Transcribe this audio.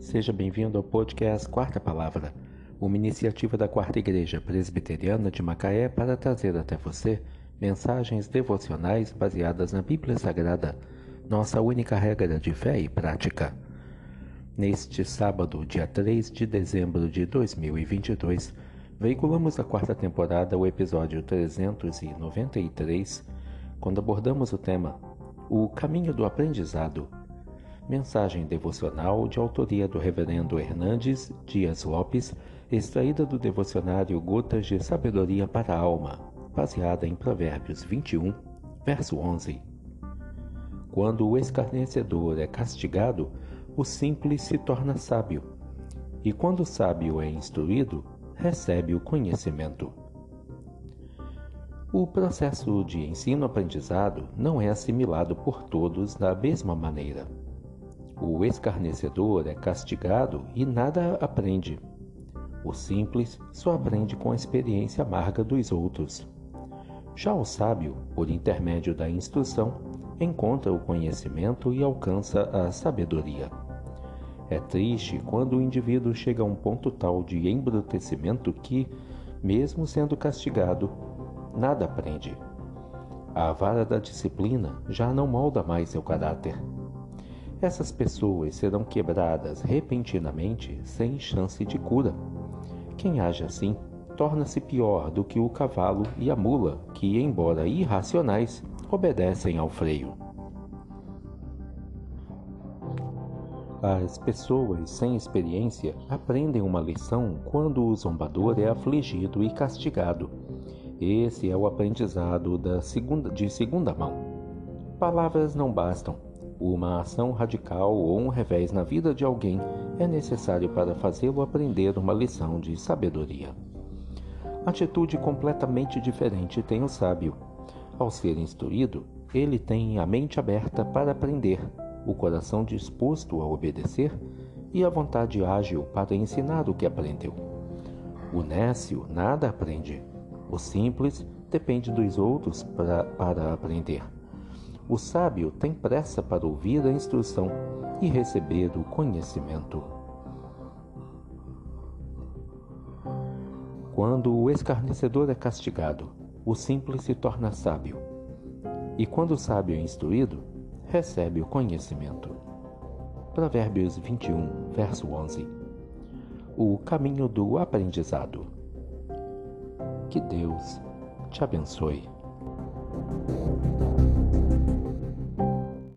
Seja bem-vindo ao podcast Quarta Palavra, uma iniciativa da Quarta Igreja Presbiteriana de Macaé para trazer até você mensagens devocionais baseadas na Bíblia Sagrada, nossa única regra de fé e prática. Neste sábado, dia 3 de dezembro de 2022, veiculamos a quarta temporada, o episódio 393, quando abordamos o tema O Caminho do Aprendizado Mensagem devocional de autoria do Reverendo Hernandes Dias Lopes, extraída do devocionário Gotas de Sabedoria para a Alma, baseada em Provérbios 21, verso 11. Quando o escarnecedor é castigado, o simples se torna sábio, e quando o sábio é instruído, recebe o conhecimento. O processo de ensino-aprendizado não é assimilado por todos da mesma maneira. O escarnecedor é castigado e nada aprende. O simples só aprende com a experiência amarga dos outros. Já o sábio, por intermédio da instrução, encontra o conhecimento e alcança a sabedoria. É triste quando o indivíduo chega a um ponto tal de embrutecimento que, mesmo sendo castigado, nada aprende. A vara da disciplina já não molda mais seu caráter essas pessoas serão quebradas repentinamente sem chance de cura. Quem age assim torna-se pior do que o cavalo e a mula, que, embora irracionais, obedecem ao freio. As pessoas sem experiência aprendem uma lição quando o zombador é afligido e castigado. Esse é o aprendizado da segunda, de segunda mão. Palavras não bastam, uma ação radical ou um revés na vida de alguém é necessário para fazê-lo aprender uma lição de sabedoria. Atitude completamente diferente tem o sábio. Ao ser instruído, ele tem a mente aberta para aprender, o coração disposto a obedecer e a vontade ágil para ensinar o que aprendeu. O nécio nada aprende. O simples depende dos outros pra, para aprender. O sábio tem pressa para ouvir a instrução e receber o conhecimento. Quando o escarnecedor é castigado, o simples se torna sábio. E quando o sábio é instruído, recebe o conhecimento. Provérbios 21, verso 11. O caminho do aprendizado. Que Deus te abençoe.